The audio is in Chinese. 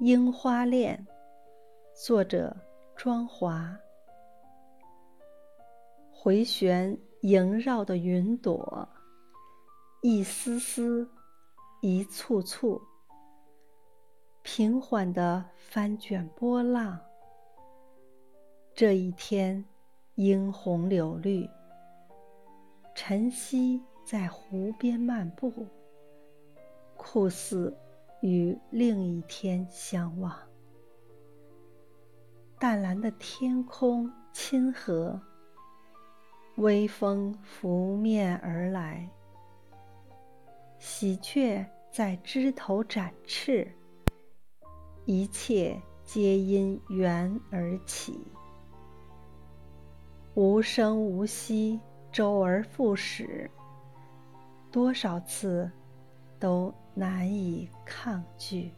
樱花恋》，作者庄华。回旋萦绕的云朵，一丝丝，一簇簇，平缓的翻卷波浪。这一天，樱红柳绿，晨曦在湖边漫步，酷似。与另一天相望，淡蓝的天空亲和，微风拂面而来，喜鹊在枝头展翅，一切皆因缘而起，无声无息，周而复始，多少次。都难以抗拒。